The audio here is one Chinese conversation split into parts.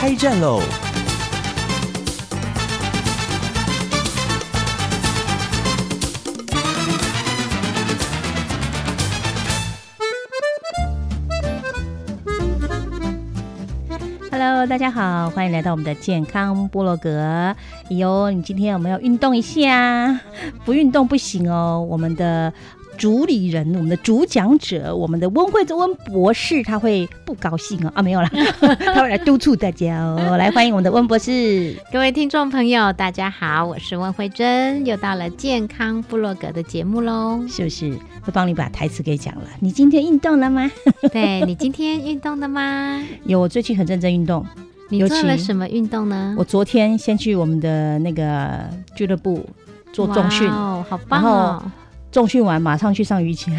开战喽！Hello，大家好，欢迎来到我们的健康部落格。哟，你今天有没有运动一下，不运动不行哦。我们的主理人，我们的主讲者，我们的温慧珍温博士，他会不高兴哦。啊，没有啦，他会来督促大家哦。来，欢迎我们的温博士。各位听众朋友，大家好，我是温慧珍，又到了健康部落格的节目喽。是不是会帮你把台词给讲了？你今天运动了吗？对你今天运动了吗？有，我最近很认真运动。你做了什么运动呢？我昨天先去我们的那个俱乐部做重训哇，哦，好棒哦后，重训完马上去上瑜伽。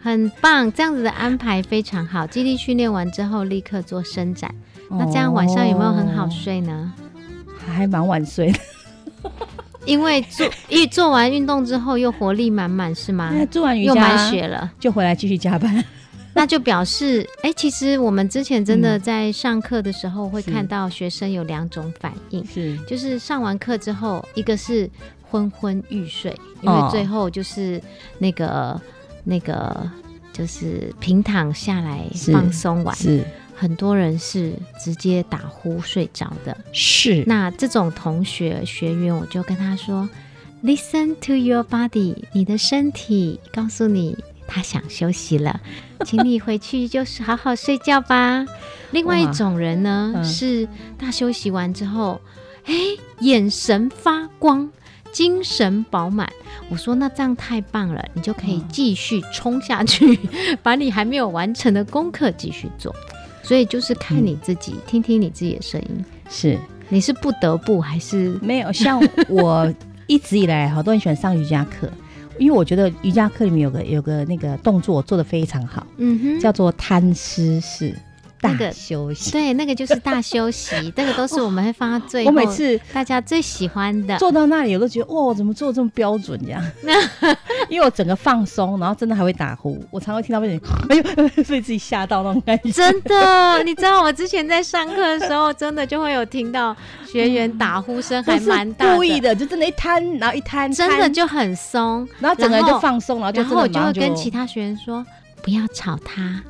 很棒，这样子的安排非常好。肌力训练完之后立刻做伸展，那这样晚上有没有很好哦？睡呢？还蛮晚睡的。因为做一做完运动之后又活力满满，是吗？做完瑜又满血了，就回来继续加班。那就表示，哎、其实我们之前真的嗯在上课的时候会看到学生有两种反应，是就是上完课之后，一个是昏昏欲睡，因哦为最后就是那个那个就是平躺下来放松完，是很多人是直接打呼睡着的。是，那这种同学学员，我就跟他说：“Listen to your body，你的身体告诉你他想休息了，请你回去就是好好睡觉吧。”另外一种人呢，嗯是他休息完之后，哎，眼神发光。精神饱满，我说那这样太棒了，你就可以嗯继续冲下去，把你还没有完成的功课继续做。所以就是看你自己，听听你自己的声音。是你是不得不还是没有像我一直以来好多人喜欢上瑜伽课，因为我觉得瑜伽课里面有个有个那个动作做的非常好，嗯哼？叫做摊尸式大那个休息。对，那个就是大休息，那个都是我们会放到最后，我每次大家最喜欢的。坐到那里，我都觉得哇，怎么做这么标准这样？因为我整个放松，然后真的还会打呼，我常会听到被人 哎呦，被自己吓到那种感觉。真的，你知道我之前在上课的时候，真的就会有听到学员打呼声，还蛮大的故意，的，就真的，一摊，然后一摊，真的就很松。然后整个人就放松，然后就然后我就会跟其他学员说，不要吵他，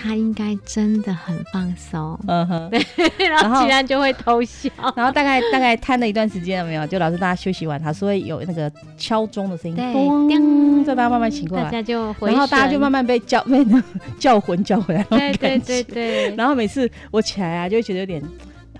他应该真的很放松。嗯哼，对然后后其他就会偷笑。然后大概大概瘫了一段时间，了没有？就老师大家休息完，他是会有那个敲钟的声音，对咚叮再大家慢慢醒过大来，家就回然后大家就慢慢被叫 被那叫魂叫回来那对对。对对，然后每次我起来啊，就会觉得有点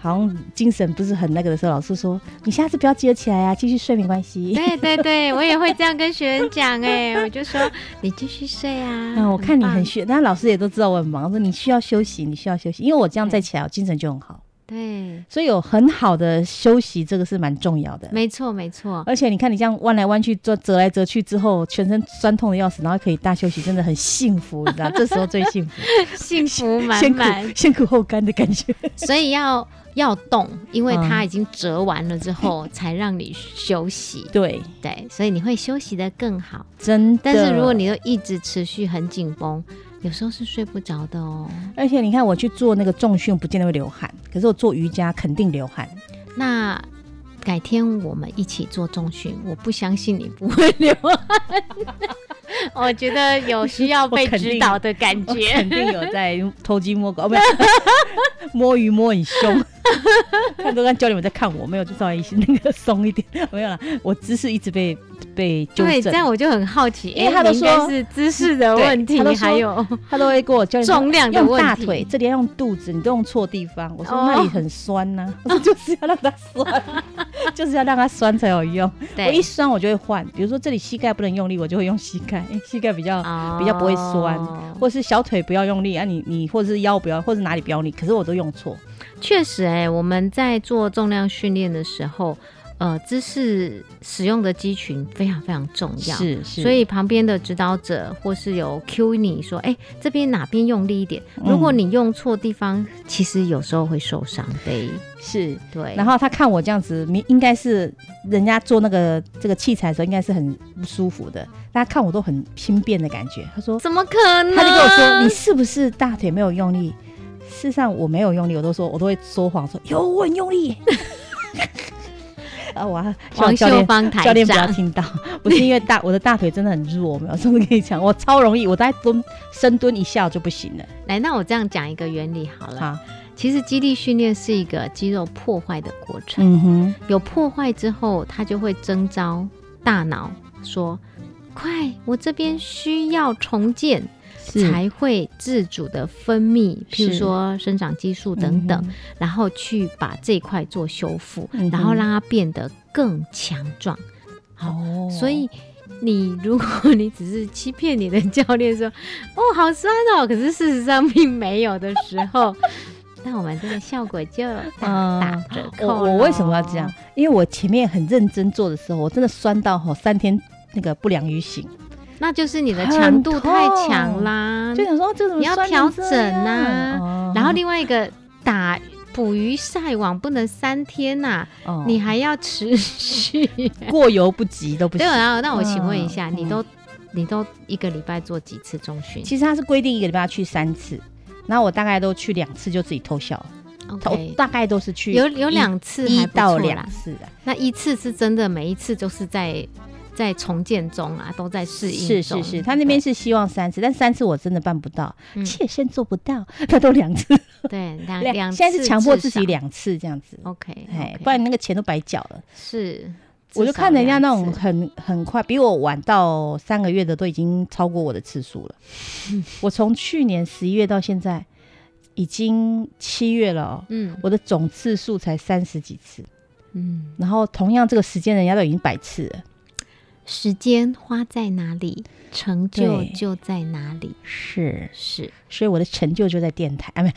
好像精神不是很那个的时候，老师说你下次不要接着起来啊，继续睡没关系。对对对，我也会这样跟学员讲哎，我就说你继续睡啊。嗯，我看你很棒需，但老师也都知道我很忙，说你需要休息，你需要休息，因为我这样再起来，我精神就很好，对，所以有很好的休息，这个是蛮重要的。没错没错，而且你看，你这样弯来弯去、折折来折去之后，全身酸痛的要死，然后可以大休息，真的很幸福，你知道？这时候最幸福，幸福满满，先苦后甘的感觉。所以要要动，因为嗯它已经折完了之后，才让你休息。对，对，所以你会休息的更好。真的。但是如果你都一直持续很紧绷，有时候是睡不着的哦。而且你看，我去做那个重训，不见得会流汗，可是我做瑜伽肯定流汗。那改天我们一起做重训，我不相信你不会流汗。我觉得有需要被指导的感我觉。肯定有在偷鸡摸狗，哦、没有摸鱼摸很凶。看都看教练们在看我，没有就稍微那个松一点，没有啦。我姿势一直被被纠对，正这，样我就很好奇，因为哎他都是姿势的对问题还有他都会跟我教练重量的用问题大腿，这里要用肚子，你都用错地方。我说哦那里很酸呐、我说就是要让它酸。就是要让它酸才有用。我一，酸我就会换，比如说这里膝盖不能用力，我就会用膝盖，膝盖比较、比较不会酸，哦或是小腿不要用力啊，你你或者是腰不要，或是哪里不要用力，可是我都用错。确实、哎，我们在做重量训练的时候，呃，姿势使用的肌群非常非常重要。是是，所以旁边的指导者或是有 Q 你说，哎、这边哪边用力一点？如果嗯你用错地方，其实有时候会受伤的。是。对，然后他看我这样子，明应该是人家做那个这个器材的时候，应该是很不舒服的。大家看我都很轻便的感觉。他说，怎么可能？他就跟我说，你是不是大腿没有用力？事实上我没有用力，我都说我都会说谎，说有我很用力。啊，我要希望王教练秀芳台教练不要，听到，不是因为大我的大腿真的很弱，没有上次跟你讲，我超容易，我大概蹲深蹲一下就不行了。来，那我这样讲一个原理好了。好，其实肌力训练是一个肌肉破坏的过程，嗯哼，有破坏之后，它就会征召大脑说：“快，我这边需要重建。”是才会自主的分泌，譬如是说生长激素等等，嗯然后去把这一块做修复，嗯然后让它变得更强壮。好，哦所以你如果你只是欺骗你的教练说 哦好酸哦，可是事实上并没有的时候，那我们这个效果就打折扣我我为什么要这样？？因为我前面很认真做的时候，我真的酸到吼三天那个不良于行，那就是你的很强度太痛。强啦，就想说这怎么你要酸调整呐啊哦。然后另外一个打捕鱼晒网不能三天呐、哦。你还要持续。过犹不及都不对，行。然后那我请问一下，嗯你都你都一个礼拜做几次中训其实他是规定一个礼拜要去三次，然后我大概都去两次就自己偷笑。了，我大概都是去有有两次一到两次的。那一次是真的每一次都是在在重建中啊，都在适应中是是是，他那边是希望三次，但三次我真的办不到，嗯。切身做不到，他都两次，对两两两现在是强迫自己两次这样子，OK，哎不然那个钱都白缴了。是。我就看人家那种很很快，比我晚到三个月的都已经超过我的次数了。我从去年十一月到现在，已经七月了哦，嗯。我的总次数才三十几次，嗯，然后同样这个时间人家都已经百次了。时间花在哪里，成就就在哪里，是，是。所以我的成就就在电台啊，没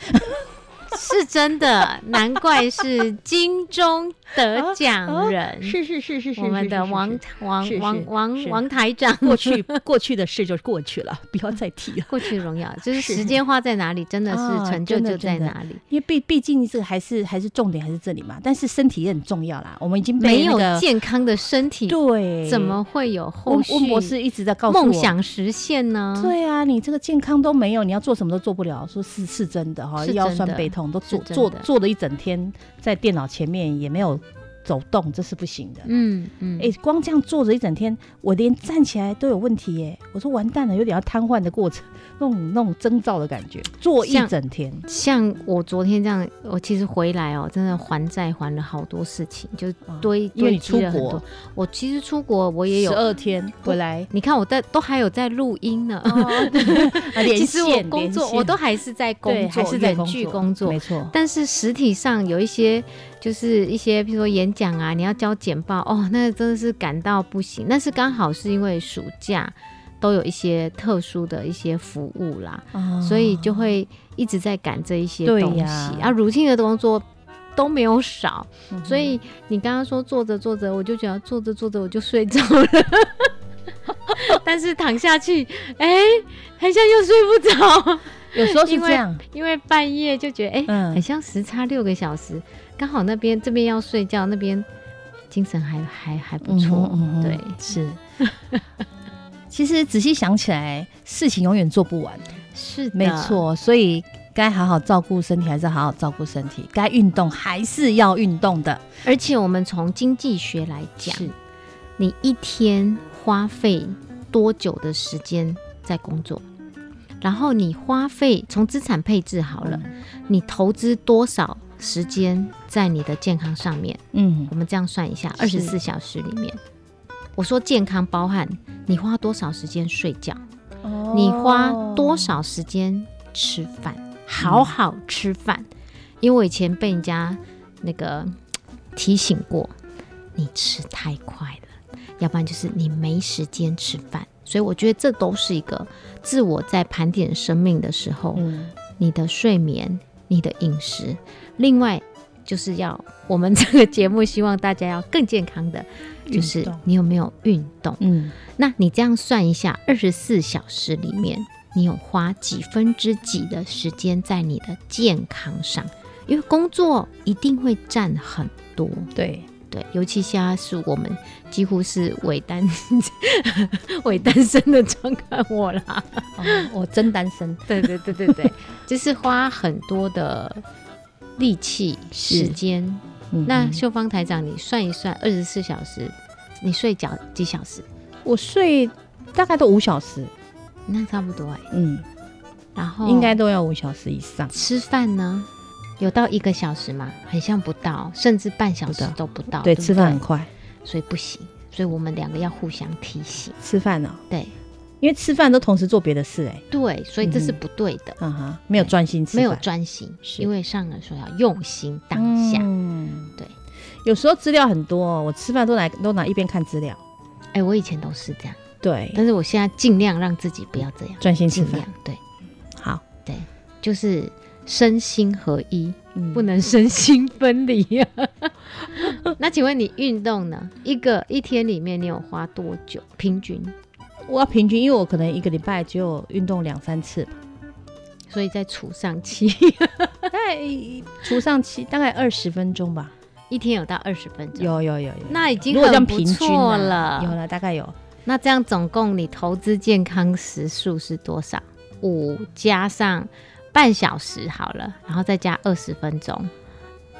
是真的，难怪是金钟得奖人，是是是是是我们的王王是是王王王台长。过去过去的事就过去了，不要再提了。过去荣耀，就是是时间花在哪里，真的啊是成就就在哪里。因为毕毕竟这个还是还是重点还是这里嘛，但是身体也很重要啦。我们已经没有健康的身体，对怎么会有后温续温博士一直在告诉我梦。想实现呢？对啊，你这个健康都没有，你要做什么都做不了。说是是真的哈，是腰酸背痛都坐坐坐了一整天在电脑前面也没有走动，这是不行的。嗯嗯，哎、光这样坐着一整天，我连站起来都有问题耶！我说完蛋了，有点要瘫痪的过程，那种那种征兆的感觉，坐一整天。像我昨天这样，我其实回来哦，真的还债还了好多事情，就啊堆因为你堆积了很出国多。我其实出国我也有十有，二天回来，你看我在都还有在录音呢。其实我工作我都还是在工，作，还是在远距工作没。错。但是实体上有一些，就是一些，比如说演讲啊，你要交简报，哦，那真的是感到不行。那是刚好是因为暑假都有一些特殊的一些服务啦，所以就会一直在赶这一些东西。呀。啊，routine 的工作都没有少，嗯所以你刚刚说坐着坐着，我就觉得坐着坐着我就睡着了。但是躺下去，哎、好像又睡不着，有时候是这样，因为半夜就觉得，哎、嗯。很像时差六个小时，刚好那边这边要睡觉，那边精神还还还不错，嗯哼嗯哼。对，是。其实仔细想起来，事情永远做不完，是没，错。所以该好好照顾身体，还是好好照顾身体；该运动，还是要运动的。而且我们从经济学来讲，你一天花费多久的时间在工作？然后你花费从资产配置好了，你投资多少时间在你的健康上面？嗯我们这样算一下，二是十四小时里面，我说健康包含你花多少时间睡觉，你花多少时间吃饭，好好吃饭。因为我以前被人家那个提醒过，你吃太快了，要不然就是你没时间吃饭。所以我觉得这都是一个自我在盘点生命的时候，嗯，你的睡眠、你的饮食，另外就是要我们这个节目希望大家要更健康的，就是你有没有运动？嗯，那你这样算一下，二十四小时里面，你有花几分之几的时间在你的健康上？因为工作一定会占很多，对，对，尤其现在是我们几乎是伪单 伪单身的状况，我啦，哦，我真单身，对对对对对，就是花很多的力气时间。嗯那秀芳台长，你算一算，二十四小时你睡觉几小时？我睡大概都五小时，那差不多哎、嗯，然后应该都要五小时以上。吃饭呢，有到一个小时吗？很像不到，甚至半小时不到都不到。对，不吃饭很快，所以不行。所以我们两个要互相提醒。吃饭呢、对因为吃饭都同时做别的事、哎，对，所以这是嗯不对的，嗯哼，没有专心吃饭，没有专心。是因为上人说要用心当下。嗯，对。有时候资料很多，我吃饭都拿都拿一边看资料，哎、我以前都是这样，对，但是我现在尽量让自己不要这样，专心吃饭对，好。对，就是身心合一，嗯不能身心分离呀、那请问你运动呢？一个一天里面你有花多久？平均？我要平均，因为我可能一个礼拜只有运动两三次吧，所以在除上期，大概除上期大概二十分钟吧。一天有到二十分钟，有有有有，那已经很不平均了。有了大概有。那这样总共你投资健康时数是多少？五加上半小时好了，然后再加二十分钟，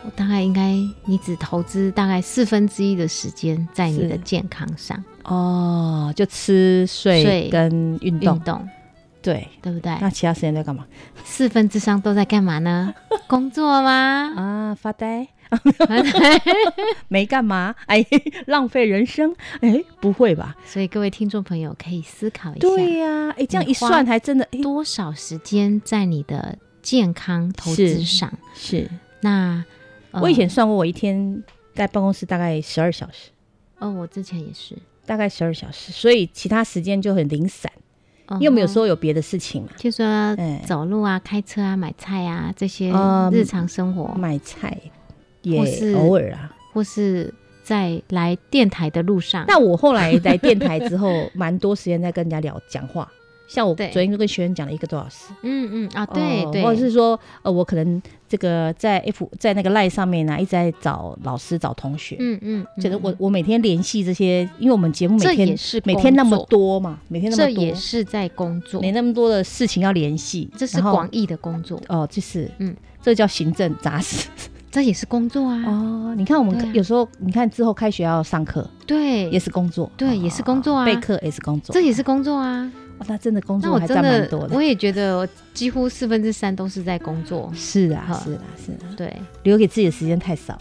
我大概应该你只投资大概四分之一的时间在你的健康上，哦，就吃睡睡跟运动，运动对。对不对？那其他时间在干嘛？四分之三都在干嘛呢？工作吗？啊，发呆，没干嘛，哎，浪费人生，哎，不会吧？所以各位听众朋友可以思考一下，对呀、哎，这样一算还真的，哎，多少时间在你的健康投资是上？是那、呃我以前算过，我一天在办公室大概十二小时，哦，我之前也是，大概十二小时，所以其他时间就很零散，因因为我们有时候有别的事情嘛，就说哎走路啊、开车啊、买菜啊这些嗯日常生活，买菜也是也偶尔啊。或是在来电台的路上。那我后来来电台之后，蛮多时间在跟人家聊讲话。像我昨天就跟学员讲了一个多小时，嗯嗯啊，对哦对，或者是说，呃，我可能这个在 F 在那个赖上面呢、一直在找老师、找同学。嗯嗯，觉得嗯我我每天联系这些，因为我们节目每天也是每天那么，多嘛，每天那这么多，也是在工作，没那么多的事情要联系，这是广义的工作，哦，这是嗯嗯，这叫行政杂事 这也是工作啊。哦。你看我们有时候，你看之后开学要上课对，也是工作，对也是工作啊备课也是工作，这也是工作啊。哦那真的工那我真作还占蛮的多，的我。也觉得我几乎四分之三都是在工作。是啊，是啊，是啊，对，留给自己的时间太少。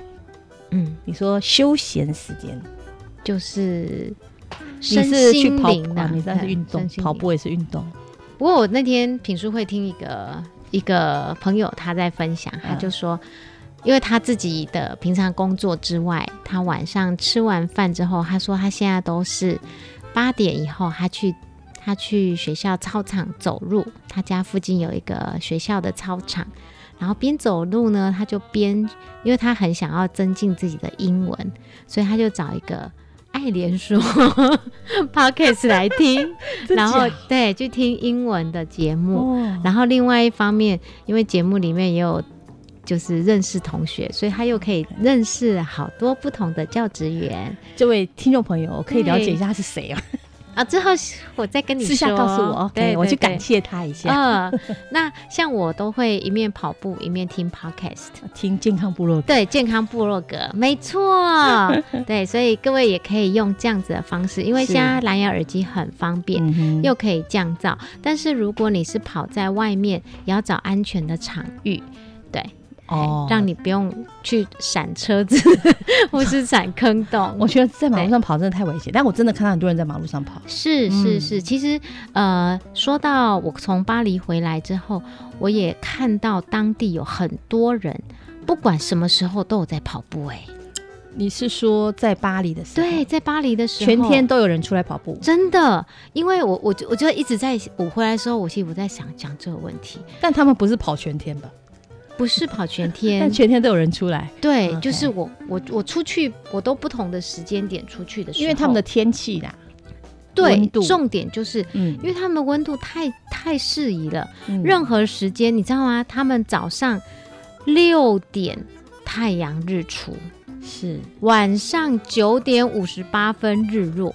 嗯，你说休闲时间，就是你是去跑步的啊，你那是运动跑步也是运动。不过我那天品书会听一个一个朋友他在分享，他就说，因为他自己的平常工作之外，他晚上吃完饭之后，他说他现在都是八点以后，他去他去学校操场走路，他家附近有一个学校的操场。然后边走路呢，他就边，因为他很想要增进自己的英文，所以他就找一个爱莲说 podcast 来听，然后对，去听英文的节目。哦，然后另外一方面，因为节目里面也有就是认识同学，所以他又可以认识好多不同的教职员这位听众朋友，我可以了解一下他是谁啊？啊。之后我再跟你私下说告诉我对我去感谢他一下。嗯，那像我都会一面跑步一面听 podcast。听健康部落格，对，健康部落格，没错，对，所以各位也可以用这样子的方式，因为现在蓝牙耳机很方便，嗯又可以降噪。但是如果你是跑在外面，也要找安全的场域，对，哦让你不用去闪车子 或是闪坑洞。我觉得在马路上跑真的太危险，但我真的看到很多人在马路上跑。是是嗯是，其实呃，说到我从巴黎回来之后，我也看到当地有很多人，不管什么时候都有在跑步、欸，你是说在巴黎的时候？对，，在巴黎的时候，全天都有人出来跑步，真的，因为我我就我就一直在我回来的时候，我其实我在想讲这个问题，但他们不是跑全天吧？不是跑全天。但，全天都有人出来，对就是我我我出去，我都不同的时间点出去的时候，因为他们的天气啦，对重点就是。嗯，因为他们的温度太太适宜了，嗯。任何时间你知道吗？他们早上六点太阳日出，是，晚上九点五十八分日落，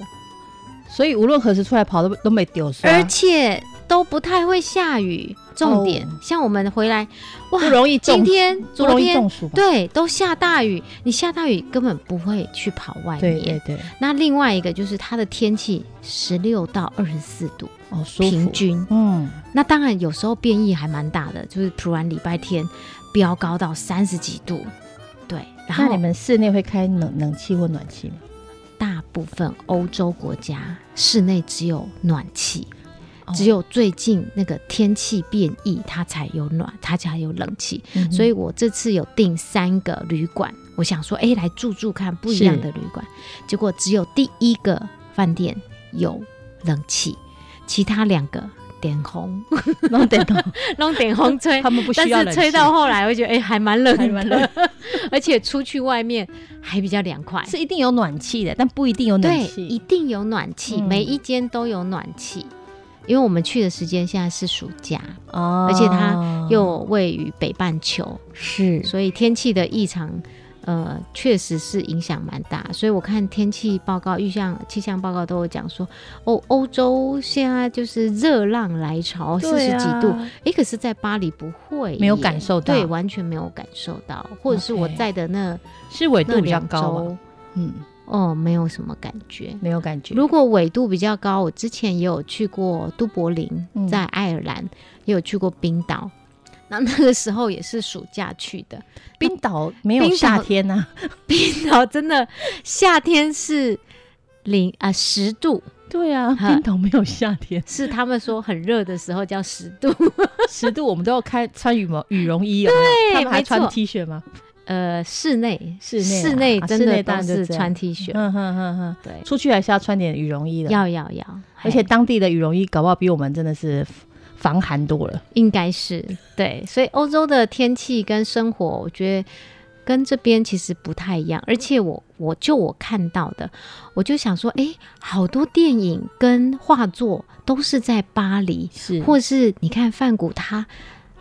所以无论何时出来跑都都没丢失，而且都不太会下雨。重点，哦像我们回来，哇，不容易今天、昨天？对都下大雨，你下大雨根本不会去跑外面。对对，那另外一个就是它的天气十六到二十四度，哦，平均。嗯，那当然有时候变异还蛮大的，就是突然礼拜天飙高到三十几度，对。然后那你们室内会开冷冷气或暖气吗？大部分欧洲国家室内只有暖气，哦只有最近那个天气变异，它才有暖，它才有冷气。嗯所以我这次有订三个旅馆，我想说，哎，来住住看不一样的旅馆。结果只有第一个饭店有冷气，其他两个点红，弄点头，弄点红吹。他们不需但是要冷气吹到后来，我觉得哎、还蛮冷的，还蛮冷 而且出去外面还比较凉快。是一定有暖气的，但不一定有暖对，气。一定有暖气，嗯每一间都有暖气。因为我们去的时间现在是暑假，哦。而且它又位于北半球，是。所以天气的异常，呃，确实是影响蛮大。所以我看天气报告、预象气象报告都有讲说，哦欧洲现在就是热浪来潮，四十几度。诶，可是，在巴黎不会耶，没有感受到。对，完全没有感受到，或者是我在的那是纬度比较高嗯，哦，没有什么感觉。没有感觉。如果纬度比较高，我之前也有去过都柏林，嗯在爱尔兰，也有去过冰岛。那那个时候也是暑假去的，冰岛没有夏天呐、冰岛真的夏天是零啊十度，对啊，冰岛没有夏天，是他们说很热的时候叫十度。十度我们都要开穿羽毛羽绒衣有没有对他们还穿 T 恤吗？呃，室内室内啊室内真的都是穿 T 恤，嗯哼哼哼，对，出去还是要穿点羽绒衣的，要要要，而且当地的羽绒衣搞不好比我们真的是防寒多了。应该是对，所以欧洲的天气跟生活，我觉得跟这边其实不太一样。而且我我就我看到的，我就想说，诶，好多电影跟画作都是在巴黎，是。或是你看梵谷他，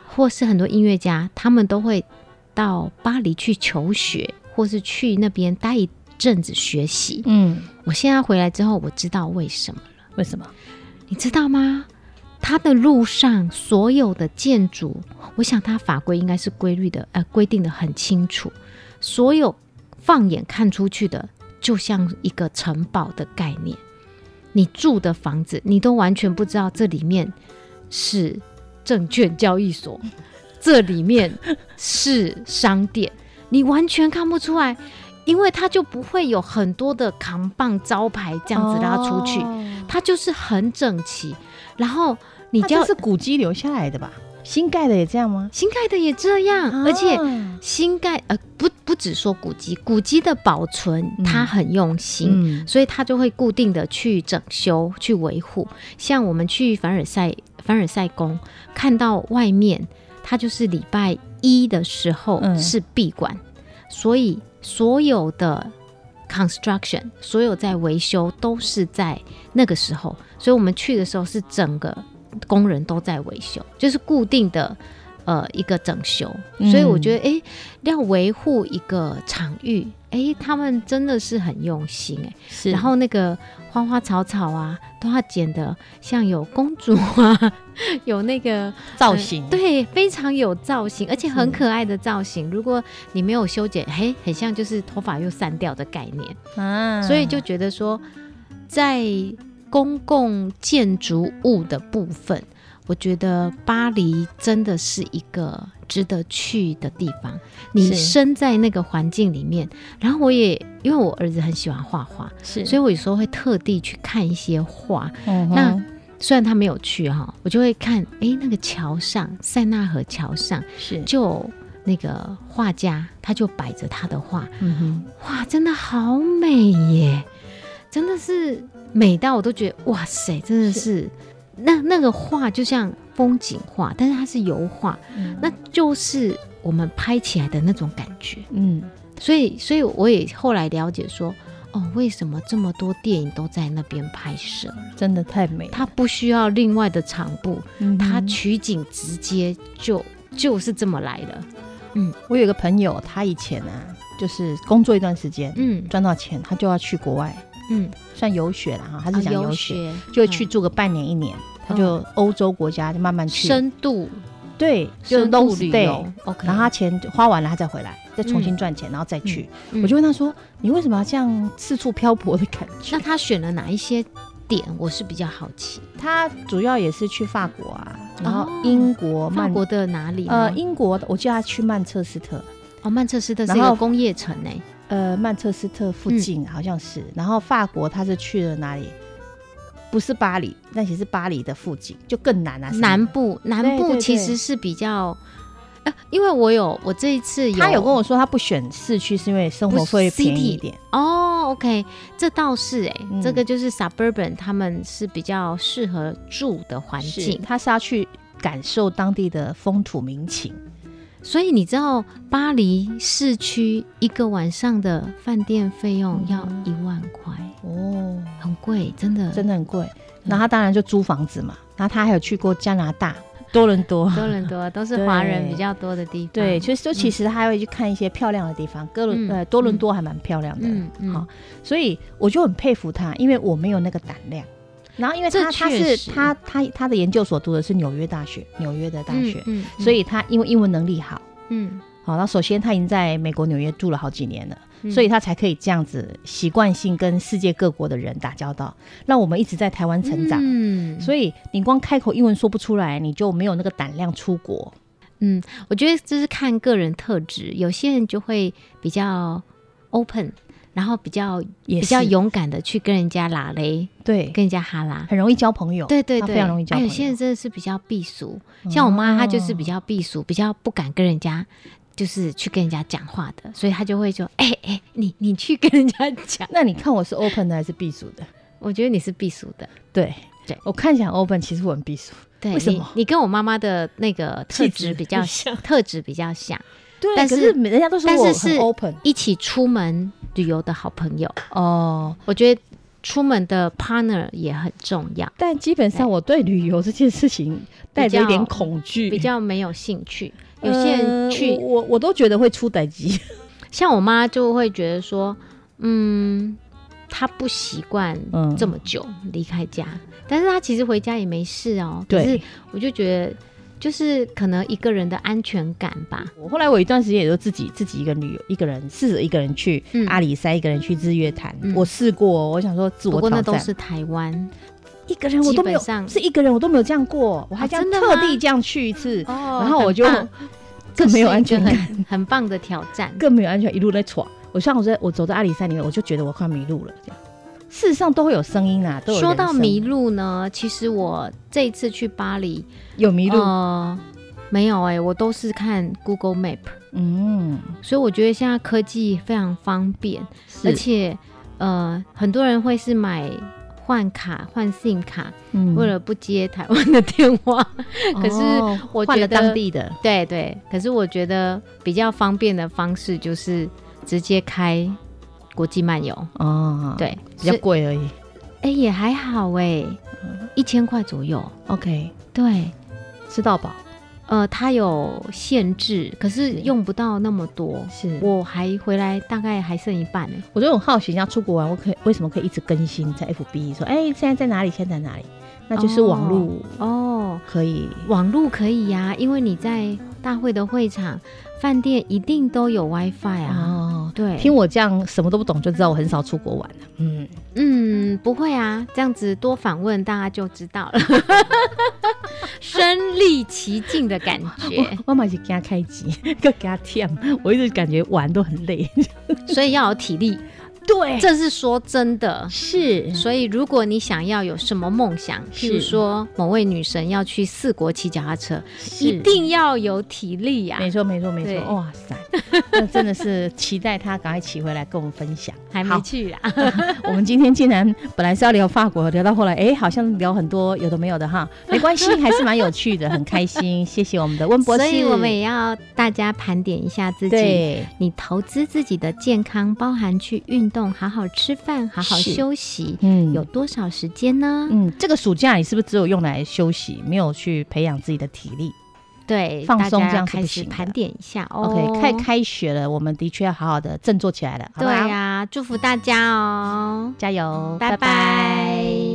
或是很多音乐家，他们都会到巴黎去求学，或是去那边待一阵子学习。嗯，我现在回来之后，我知道为什么了。为什么？你知道吗？它的路上所有的建筑，我想它法规应该是规律的，呃，规定的很清楚。所有放眼看出去的，就像一个城堡的概念。你住的房子，你都完全不知道这里面是证券交易所，这里面是商店，你完全看不出来，因为它就不会有很多的扛棒招牌这样子拉出去。哦它就是很整齐，然后你这是古迹留下来的吧？新盖的也这样吗？新盖的也这样，而且啊新盖呃不不只说古迹，古迹的保存嗯它很用心。嗯，所以它就会固定的去整修、去维护。像我们去凡尔赛凡尔赛宫，看到外面，它就是礼拜一的时候嗯是闭馆，所以所有的 construction，所有在维修都是在那个时候。所以我们去的时候是整个工人都在维修，就是固定的。呃，一个整修，嗯所以我觉得，诶，要维护一个场域，哎，他们真的是很用心，哎。是然后那个花花草草啊，都要剪的像有公主啊，有那个造型，呃对，非常有造型，而且很可爱的造型。如果你没有修剪，嘿，很像就是头发又散掉的概念，啊所以就觉得说，在公共建筑物的部分。我觉得巴黎真的是一个值得去的地方。你是身在那个环境里面，然后我也因为我儿子很喜欢画画，是，所以我有时候会特地去看一些画。那虽然他没有去哈，我就会看，诶，那个桥上塞纳河桥上是就那个画家，他就摆着他的画，嗯哼哇，真的好美耶！真的是美到我都觉得哇塞，真的是那那个画就像风景画，但是它是油画，哼，那就是我们拍起来的那种感觉。嗯所以，所以我也后来了解说，哦，为什么这么多电影都在那边拍摄？真的太美了，它不需要另外的场布，嗯它取景直接就就是这么来的。嗯。我有一个朋友，他以前呢、就是工作一段时间，嗯赚到钱，他就要去国外，嗯，算游学了哈，他他是讲游学，学就去住个半年一年，他就欧洲国家就慢慢去，深度对，就深度 long 旅 stay，游，OK，然后他钱花完了，他再回来，再重新赚钱，然后再去。嗯我就问他说：“你为什么要这样四处漂泊的感觉那他选了哪一些点？我是比较好奇。？”他主要也是去法国啊，然后哦英国、曼法国的哪里？呃英国，我记得他去曼彻斯特，哦，曼彻斯特是一个工业城呢。呃曼彻斯特附近、好像是，然后法国他是去了哪里？不是巴黎，但也是巴黎的附近，就更难啊。南部，南部其实是比较，呃，因为我有我这一次他有跟我说，他不选市区是因为生活费便宜一点。哦，OK，这倒是哎、嗯这个就是 suburban，他们是比较适合住的环境，他是要去感受当地的风土民情。所以你知道巴黎市区一个晚上的饭店费用要嗯。一万块，哦，很贵，真的，真的很贵。然后他当然就租房子嘛，然后他还有去过加拿大。多伦多。多伦多 都是华人比较多的地方，对，其实就其实他还会去看一些漂亮的地方，哥伦、嗯呃多伦多还蛮漂亮的，嗯嗯。好，所以我就很佩服他，因为我没有那个胆量。然后因为他他是他他他的研究所读的是纽约大学，纽约的大学，嗯，嗯所以他因为英文能力好，嗯，好，那首先他已经在美国纽约住了好几年了，嗯。所以他才可以这样子习惯性跟世界各国的人打交道，让我们一直在台湾成长。嗯，所以你光开口英文说不出来，你就没有那个胆量出国。嗯，我觉得这是看个人特质，有些人就会比较 open，然后比较也比较勇敢的去跟人家拉雷，对，跟人家哈拉。很容易交朋友。对对对，他非常容易交啊朋友。有些人真的是比较避俗，像我妈，她就是比较避俗，比较不敢跟人家，就是去跟人家讲话的，所以她就会说：“哎、哎、你你去跟人家讲。那你看我是 open 的还是避俗的？”我觉得你是避俗的，对对我看起来 open，其实我很避俗。对，为什么你？你跟我妈妈的那个特质比较像特质比较像，对但是是人家都说我很但是是 open 一起出门旅游的好朋友，哦。我觉得出门的 partner 也很重要。但基本上我对旅游这件事情带着一点恐惧，比较没有兴趣，有些人呃去，我我我都觉得会出歹机。像我妈就会觉得说，嗯，她不习惯嗯这么久离开家，但是她其实回家也没事哦。可是我就觉得，就是可能一个人的安全感吧。我后来我一段时间也都自己自己一个人旅游，一个人试着一个人去嗯阿里山，一个人去日月潭。嗯我试过，我想说自我挑战。过那都是台湾一个人我都没有，上是一个人我都没有这样过，我还啊这样真的特地这样去一次，哦然后我就更 没有安全感，很很棒的挑战。更没有安全，一路在闯。我像我在我走在阿里山里面，我就觉得我快迷路了。这样，事实上都会有声音啊，都有说到迷路呢，其实我这一次去巴黎，有迷路，呃，没有哎、我都是看 Google Map，嗯，所以我觉得现在科技非常方便，而且呃，很多人会是买换卡换 SIM 卡，嗯。为了不接台湾的电话。可是哦换了我觉得当地的，对对，可是我觉得比较方便的方式就是直接开国际漫游，哦，，对，比较是贵而已。哎、也还好哎、一千块左右。OK，对，吃到饱呃，它有限制，可是是用不到那么多。是我，我还回来大概还剩一半呢。我就很好奇，人家出国玩，我可以为什么可以一直更新在 FB 说，哎，现在在哪里？现在在哪里？那就是网络哦，可以网路可以呀、因为你在大会的会场、饭店一定都有 WiFi 啊。哦。对，听我这样什么都不懂，就知道我很少出国玩了。嗯，嗯，不会啊，这样子多访问大家就知道了，身临其境的感觉。我我嘛是给他开机，个给他跳，我一直感觉玩都很累。所以要有体力。对，这是说真的。是所以，如果你想要有什么梦想，譬如是说某位女神要去四国骑脚踏车，是一定要有体力呀、没错，没错，没错。哇塞，那真的是期待她赶快骑回来跟我们分享。还没去啊？我们今天竟然本来是要聊法国，聊到后来，哎，好像聊很多有的没有的哈，没关系，还是蛮有趣的，很开心。谢谢我们的温博士，所以我们也要大家盘点一下自己。你投资自己的健康，包含去运动、好好吃饭、好好休息，嗯有多少时间呢？嗯，这个暑假你是不是只有用来休息，没有去培养自己的体力对，放松这样开始盘点一下哦。？OK，开开学了，我们的确要好好的振作起来了，好？对呀、祝福大家哦，加油，拜拜舞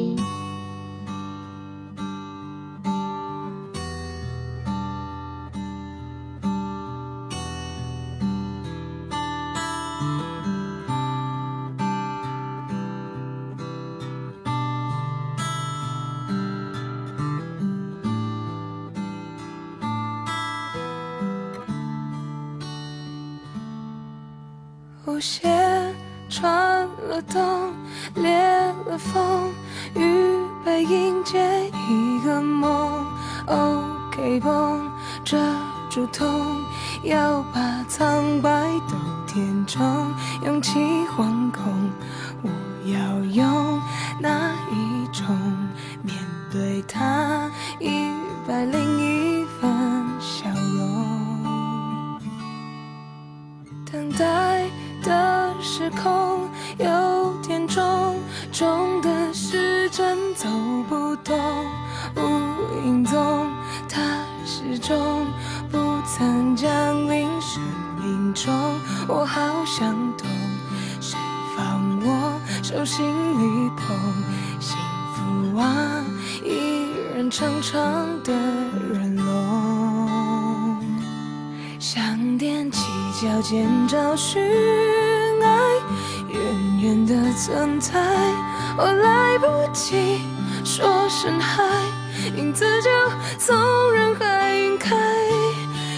的时空有点重，重的时针走不动，无影踪，它始终不曾降临生命中。我好想懂，谁放我手心里捧幸福啊，一人长长的人龙。踮起脚尖找寻爱，远远的存在，我来不及说声嗨，影子就从人海晕开，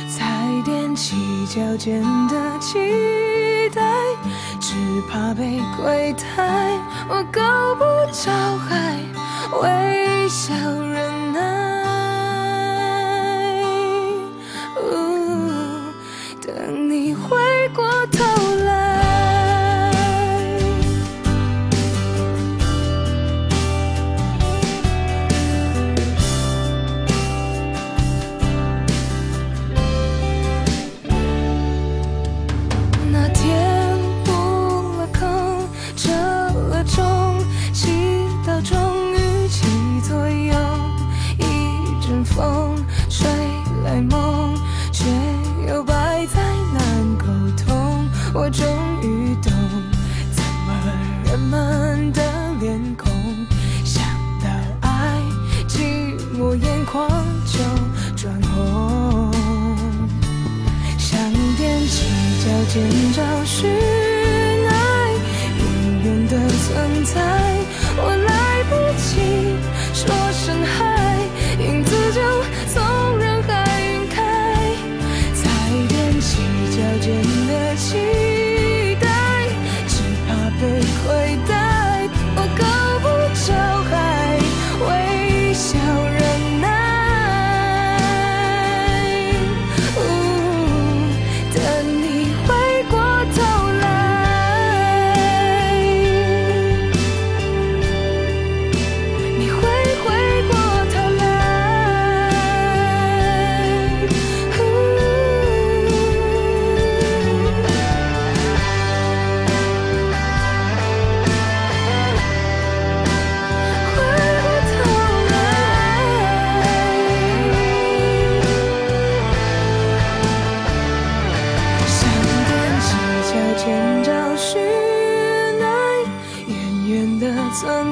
才踮起脚尖的期待，只怕被亏待，我够不着海，微笑等你回过头。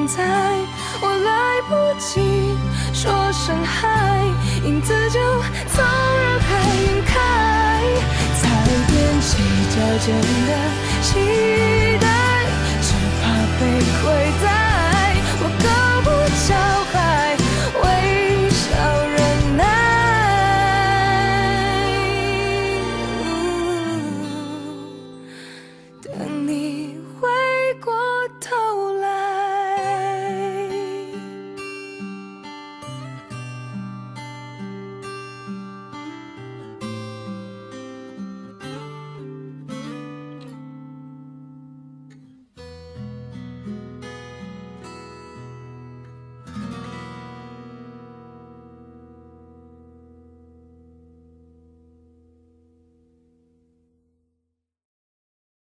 在我来不及说声嗨影子就从人海晕开才踮起脚尖的期待只怕被亏待